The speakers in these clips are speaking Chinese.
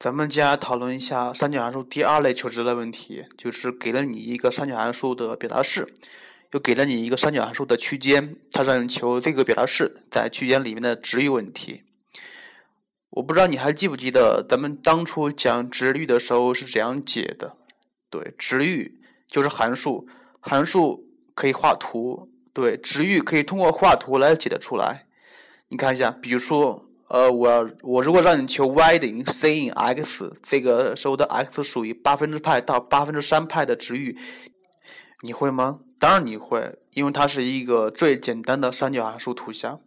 咱们接下来讨论一下三角函数第二类求值的问题，就是给了你一个三角函数的表达式，又给了你一个三角函数的区间，它让你求这个表达式在区间里面的值域问题。我不知道你还记不记得咱们当初讲值域的时候是怎样解的？对，值域就是函数，函数可以画图，对，值域可以通过画图来解得出来。你看一下，比如说。呃，我我如果让你求 y 等于 sin x，这个时候的 x 属于八分之派到八分之三派的值域，你会吗？当然你会，因为它是一个最简单的三角函数图像。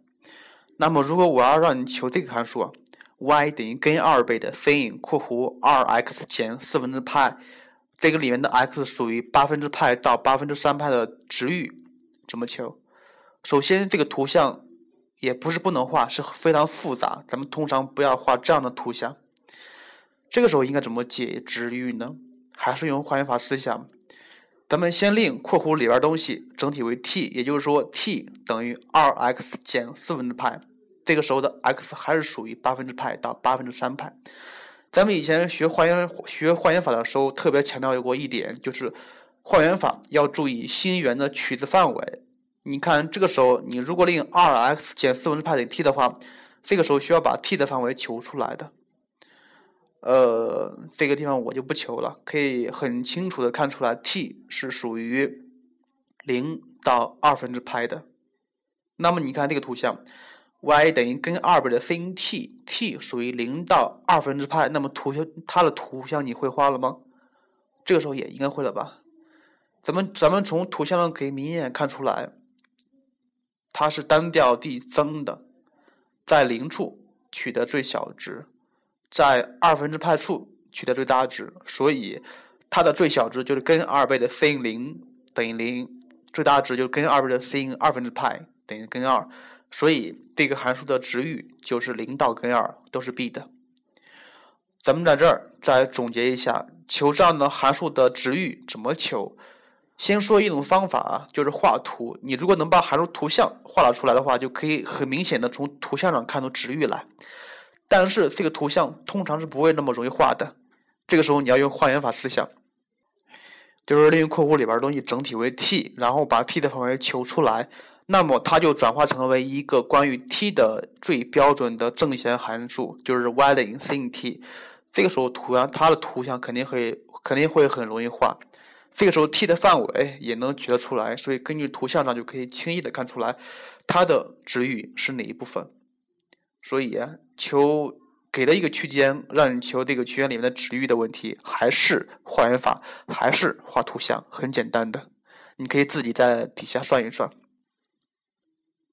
那么如果我要让你求这个函数，y 等于根二倍的 sin 括弧二 x 减四分之派，这个里面的 x 属于八分之派到八分之三派的值域，怎么求？首先这个图像。也不是不能画，是非常复杂。咱们通常不要画这样的图像。这个时候应该怎么解值域呢？还是用换元法思想。咱们先令括弧里边东西整体为 t，也就是说 t 等于二 x 减四分之派。这个时候的 x 还是属于八分之派到八分之三派。咱们以前学换元学换元法的时候，特别强调过一点，就是换元法要注意心圆的取值范围。你看，这个时候你如果令二 x 减四分之派等于 t 的话，这个时候需要把 t 的范围求出来的。呃，这个地方我就不求了，可以很清楚的看出来，t 是属于零到二分之派的。那么你看这个图像，y 等于根二倍的 sin t，t 属于零到二分之派，那么图像它的图像你会画了吗？这个时候也应该会了吧？咱们咱们从图像上可以明显看出来。它是单调递增的，在零处取得最小值，在二分之派处取得最大值，所以它的最小值就是根二倍的 sin 零等于零，最大值就是根二倍的 sin 二分之派等于根二，所以这个函数的值域就是零到根二都是 b 的。咱们在这儿再总结一下，求这样的函数的值域怎么求？先说一种方法啊，就是画图。你如果能把函数图像画了出来的话，就可以很明显的从图像上看出值域来。但是这个图像通常是不会那么容易画的。这个时候你要用换元法思想，就是利用括弧里边东西整体为 t，然后把 t 的范围求出来，那么它就转化成为一个关于 t 的最标准的正弦函数，就是 y 等于 sin t。这个时候图像它的图像肯定会肯定会很容易画。这个时候 t 的范围也能取得出来，所以根据图像上就可以轻易的看出来它的值域是哪一部分。所以求给了一个区间，让你求这个区间里面的值域的问题，还是换元法，还是画图像，很简单的，你可以自己在底下算一算。